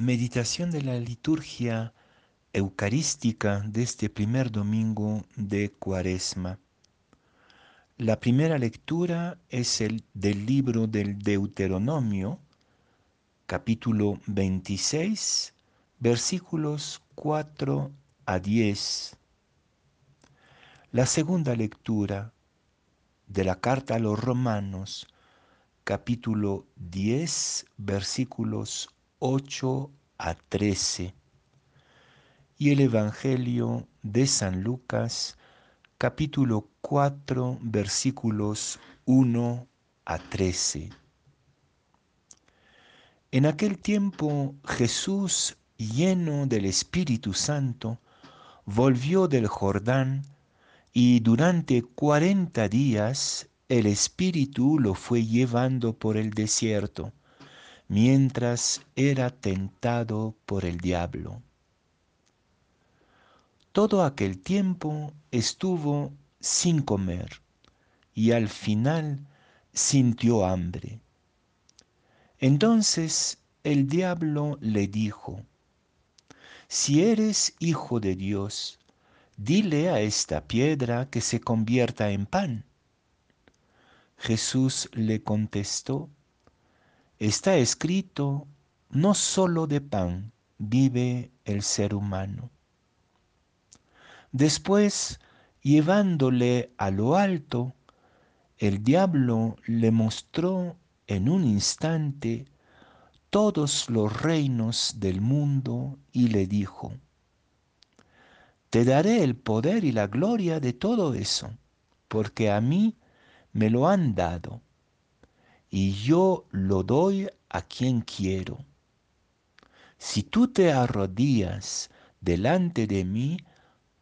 Meditación de la liturgia eucarística de este primer domingo de Cuaresma. La primera lectura es el del libro del Deuteronomio, capítulo 26, versículos 4 a 10. La segunda lectura de la carta a los romanos, capítulo 10, versículos 8 a 13. Y el Evangelio de San Lucas, capítulo 4, versículos 1 a 13. En aquel tiempo Jesús, lleno del Espíritu Santo, volvió del Jordán y durante cuarenta días el Espíritu lo fue llevando por el desierto, mientras era tentado por el diablo. Todo aquel tiempo estuvo sin comer y al final sintió hambre. Entonces el diablo le dijo, si eres hijo de Dios, dile a esta piedra que se convierta en pan. Jesús le contestó, está escrito, no solo de pan vive el ser humano. Después, llevándole a lo alto, el diablo le mostró en un instante todos los reinos del mundo y le dijo, te daré el poder y la gloria de todo eso, porque a mí me lo han dado, y yo lo doy a quien quiero. Si tú te arrodillas delante de mí,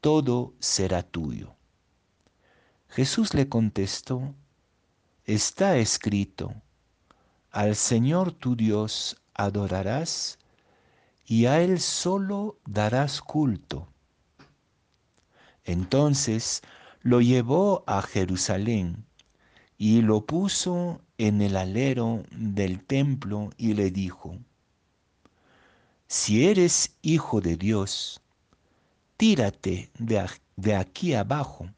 todo será tuyo. Jesús le contestó, está escrito, al Señor tu Dios adorarás y a Él solo darás culto. Entonces lo llevó a Jerusalén y lo puso en el alero del templo y le dijo, si eres hijo de Dios, tírate de, aquí abajo,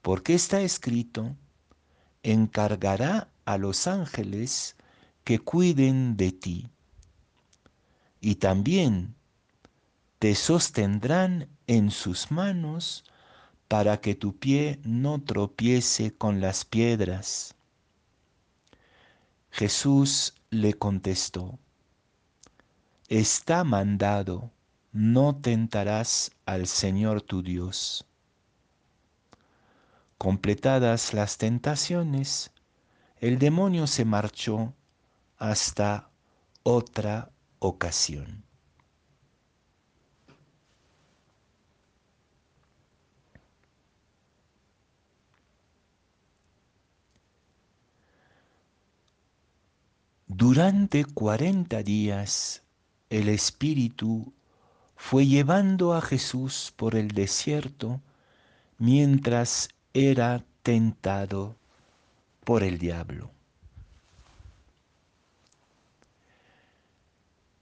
porque está escrito, encargará a los ángeles que cuiden de ti. Y también te sostendrán en sus manos para que tu pie no tropiece con las piedras. Jesús le contestó, está mandado, no tentarás al Señor tu Dios. Completadas las tentaciones, el demonio se marchó hasta otra ocasión. Durante cuarenta días el Espíritu fue llevando a Jesús por el desierto mientras era tentado por el diablo.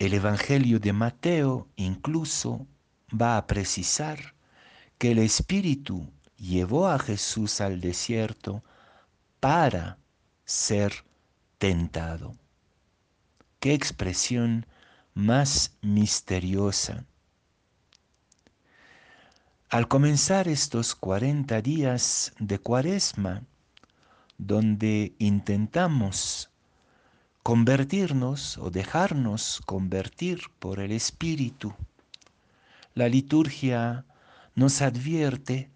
El Evangelio de Mateo incluso va a precisar que el Espíritu llevó a Jesús al desierto para ser tentado. Qué expresión más misteriosa. Al comenzar estos 40 días de cuaresma, donde intentamos convertirnos o dejarnos convertir por el Espíritu, la liturgia nos advierte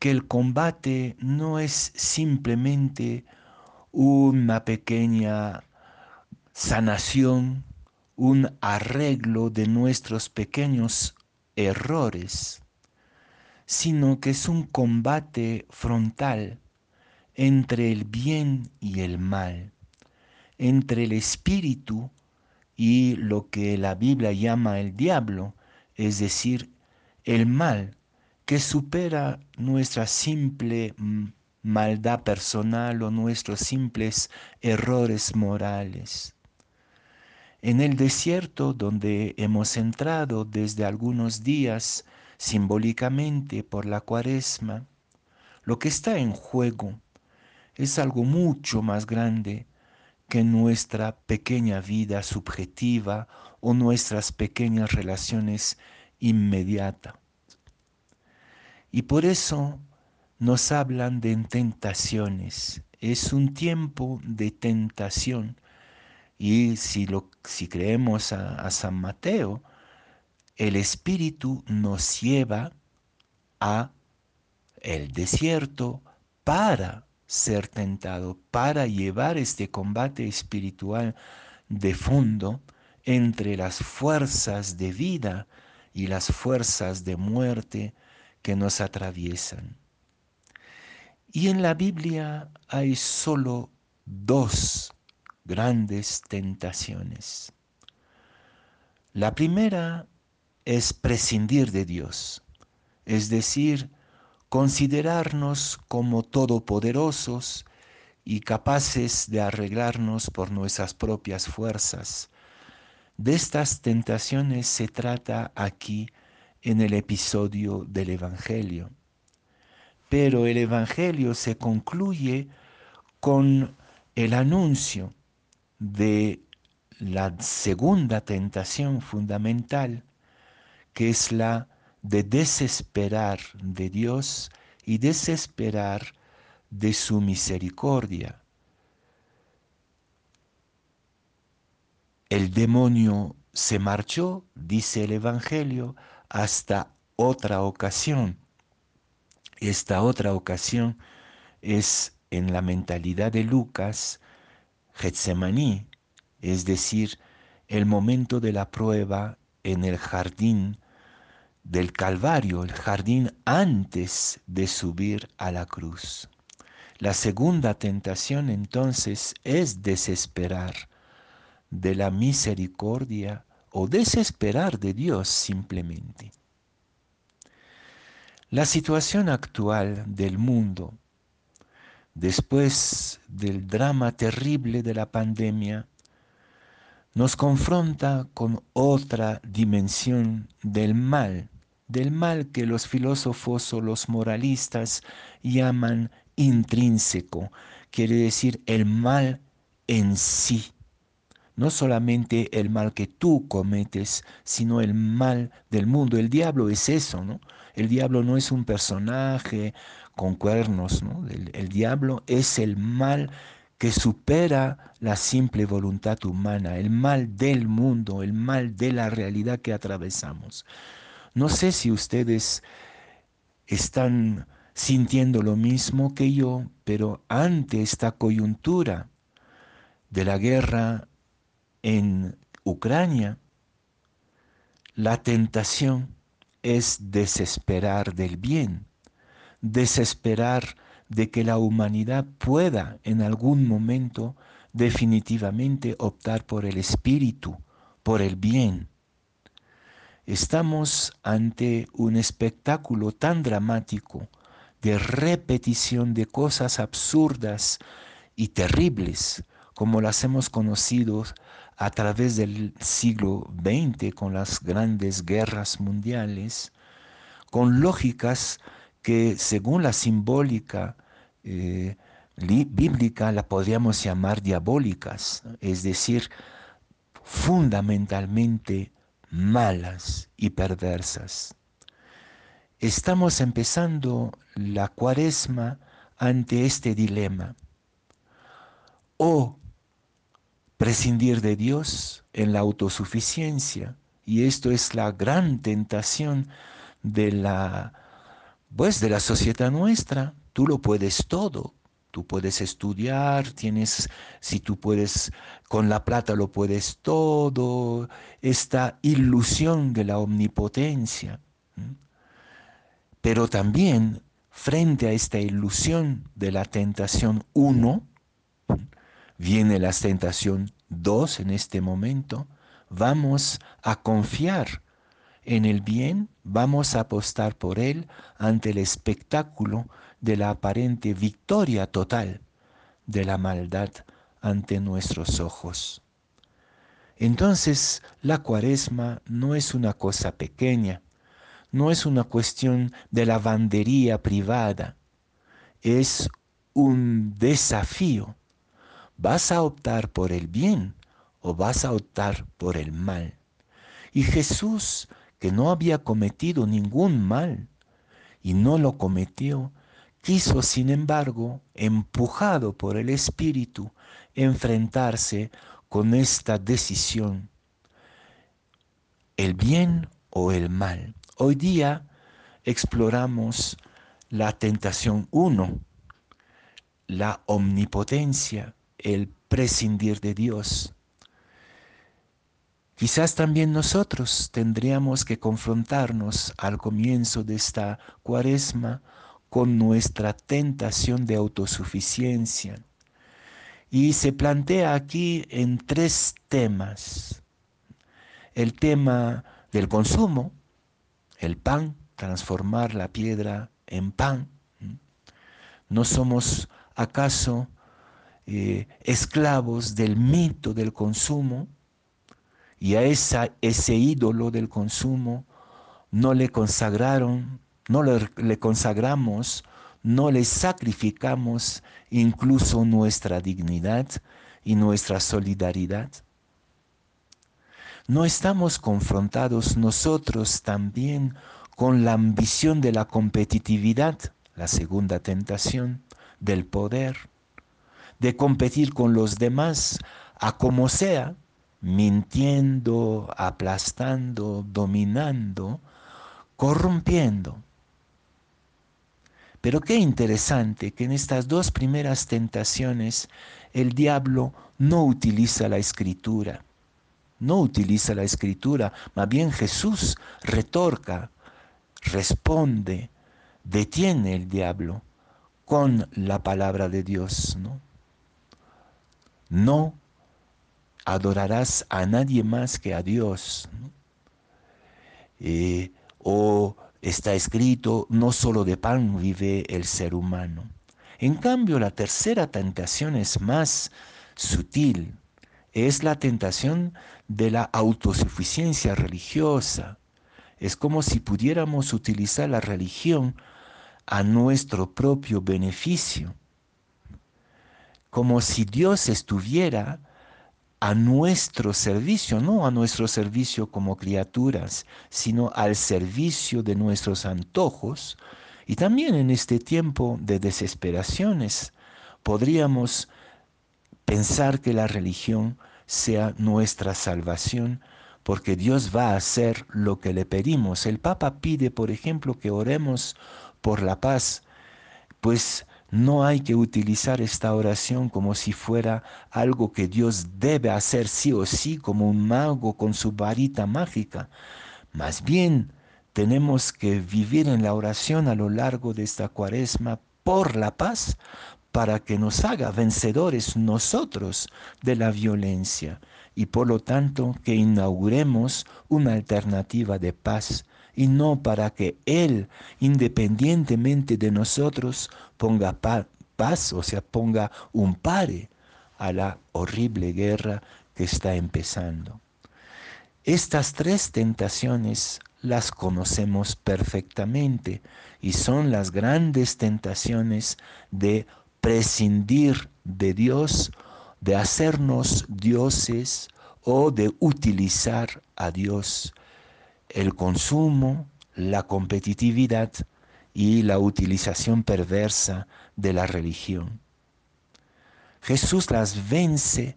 que el combate no es simplemente una pequeña sanación, un arreglo de nuestros pequeños errores, sino que es un combate frontal entre el bien y el mal, entre el espíritu y lo que la Biblia llama el diablo, es decir, el mal que supera nuestra simple maldad personal o nuestros simples errores morales. En el desierto donde hemos entrado desde algunos días simbólicamente por la cuaresma, lo que está en juego es algo mucho más grande que nuestra pequeña vida subjetiva o nuestras pequeñas relaciones inmediatas. Y por eso nos hablan de tentaciones. Es un tiempo de tentación. Y si, lo, si creemos a, San Mateo, el Espíritu nos lleva a el desierto para ser tentado, para llevar este combate espiritual de fondo entre las fuerzas de vida y las fuerzas de muerte que nos atraviesan. Y en la Biblia hay solo dos grandes tentaciones. La primera es prescindir de Dios, es decir, considerarnos como todopoderosos y capaces de arreglarnos por nuestras propias fuerzas. De estas tentaciones se trata aquí en el episodio del Evangelio. Pero el Evangelio se concluye con el anuncio de la segunda tentación fundamental, que es la de desesperar de Dios y desesperar de su misericordia. El demonio se marchó, dice el Evangelio, hasta otra ocasión. Esta otra ocasión es en la mentalidad de Lucas, Getsemaní, es decir, el momento de la prueba en el jardín del Calvario, el jardín antes de subir a la cruz. La segunda tentación entonces es desesperar de la misericordia o desesperar de Dios simplemente. La situación actual del mundo, después del drama terrible de la pandemia, nos confronta con otra dimensión del mal del mal que los filósofos o los moralistas llaman intrínseco, quiere decir el mal en sí. No solamente el mal que tú cometes, sino el mal del mundo. El diablo es eso, ¿no? El diablo no es un personaje con cuernos, ¿no? El, el diablo es el mal que supera la simple voluntad humana, el mal del mundo, el mal de la realidad que atravesamos. No sé si ustedes están sintiendo lo mismo que yo, pero ante esta coyuntura de la guerra en Ucrania, la tentación es desesperar del bien, desesperar de que la humanidad pueda en algún momento definitivamente optar por el espíritu, por el bien. Estamos ante un espectáculo tan dramático de repetición de cosas absurdas y terribles como las hemos conocido a través del siglo XX con las grandes guerras mundiales, con lógicas que según la simbólica eh, bíblica la podríamos llamar diabólicas, es decir, fundamentalmente malas y perversas. Estamos empezando la cuaresma ante este dilema. O prescindir de Dios en la autosuficiencia, y esto es la gran tentación de la pues de la sociedad nuestra, tú lo puedes todo, Tú puedes estudiar, tienes, si tú puedes, con la plata lo puedes todo, esta ilusión de la omnipotencia. Pero también frente a esta ilusión de la tentación 1, viene la tentación 2 en este momento, vamos a confiar en el bien, vamos a apostar por él ante el espectáculo de la aparente victoria total de la maldad ante nuestros ojos. Entonces la cuaresma no es una cosa pequeña, no es una cuestión de lavandería privada, es un desafío. ¿Vas a optar por el bien o vas a optar por el mal? Y Jesús, que no había cometido ningún mal y no lo cometió, quiso, sin embargo, empujado por el Espíritu, enfrentarse con esta decisión, el bien o el mal. Hoy día exploramos la tentación 1, la omnipotencia, el prescindir de Dios. Quizás también nosotros tendríamos que confrontarnos al comienzo de esta cuaresma con nuestra tentación de autosuficiencia, y se plantea aquí en tres temas. El tema del consumo, el pan, transformar la piedra en pan. ¿No somos acaso eh, esclavos del mito del consumo? Y a ese ídolo del consumo no le consagraron, no le consagramos no le sacrificamos incluso nuestra dignidad y nuestra solidaridad? ¿No estamos confrontados nosotros también con la ambición de la competitividad, la segunda tentación, del poder, de competir con los demás a como sea, mintiendo, aplastando, dominando, corrompiendo? Pero qué interesante que en estas dos primeras tentaciones el diablo no utiliza la escritura, no utiliza la escritura, más bien Jesús retorca, responde, detiene el diablo con la palabra de Dios. No, no adorarás a nadie más que a Dios. Eh, o está escrito, no solo de pan vive el ser humano. En cambio, la tercera tentación es más sutil, es la tentación de la autosuficiencia religiosa. Es como si pudiéramos utilizar la religión a nuestro propio beneficio, como si Dios estuviera a nuestro servicio, no a nuestro servicio como criaturas, sino al servicio de nuestros antojos. Y también en este tiempo de desesperaciones podríamos pensar que la religión sea nuestra salvación, porque Dios va a hacer lo que le pedimos. El Papa pide, por ejemplo, que oremos por la paz, pues no hay que utilizar esta oración como si fuera algo que Dios debe hacer sí o sí, como un mago con su varita mágica. Más bien, tenemos que vivir en la oración a lo largo de esta cuaresma por la paz, para que nos haga vencedores nosotros de la violencia y por lo tanto que inauguremos una alternativa de paz y no para que Él, independientemente de nosotros, ponga paz, o sea, ponga un pare a la horrible guerra que está empezando. Estas tres tentaciones las conocemos perfectamente y son las grandes tentaciones de prescindir de Dios, de hacernos dioses o de utilizar a Dios el consumo, la competitividad y la utilización perversa de la religión. Jesús las vence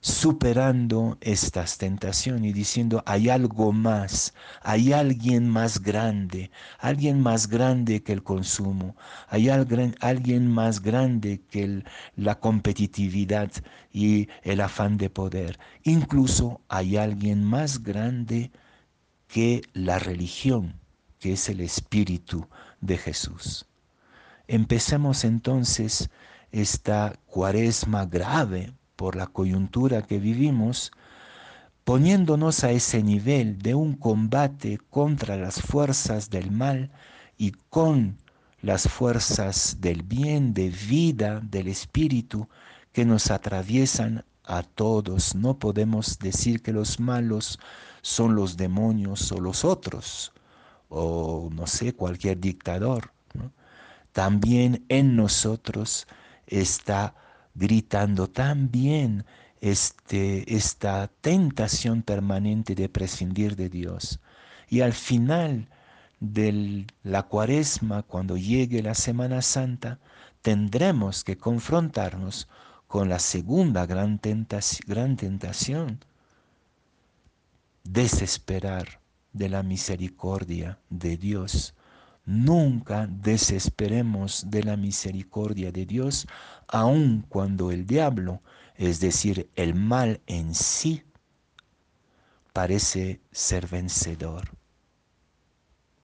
superando estas tentaciones y diciendo, hay algo más, hay alguien más grande, alguien más grande que el consumo, hay alguien más grande que la competitividad y el afán de poder, incluso hay alguien más grande que la religión, que es el espíritu de Jesús. Empecemos entonces esta cuaresma grave por la coyuntura que vivimos, poniéndonos a ese nivel de un combate contra las fuerzas del mal y con las fuerzas del bien, de vida, del espíritu que nos atraviesan a todos. No podemos decir que los malos son los demonios o los otros, o no sé, cualquier dictador. También en nosotros está gritando también este, esta tentación permanente de prescindir de Dios. Y al final de la cuaresma, cuando llegue la Semana Santa, tendremos que confrontarnos con la segunda gran gran tentación desesperar de la misericordia de Dios. Nunca desesperemos de la misericordia de Dios, aun cuando el diablo, es decir, el mal en sí, parece ser vencedor.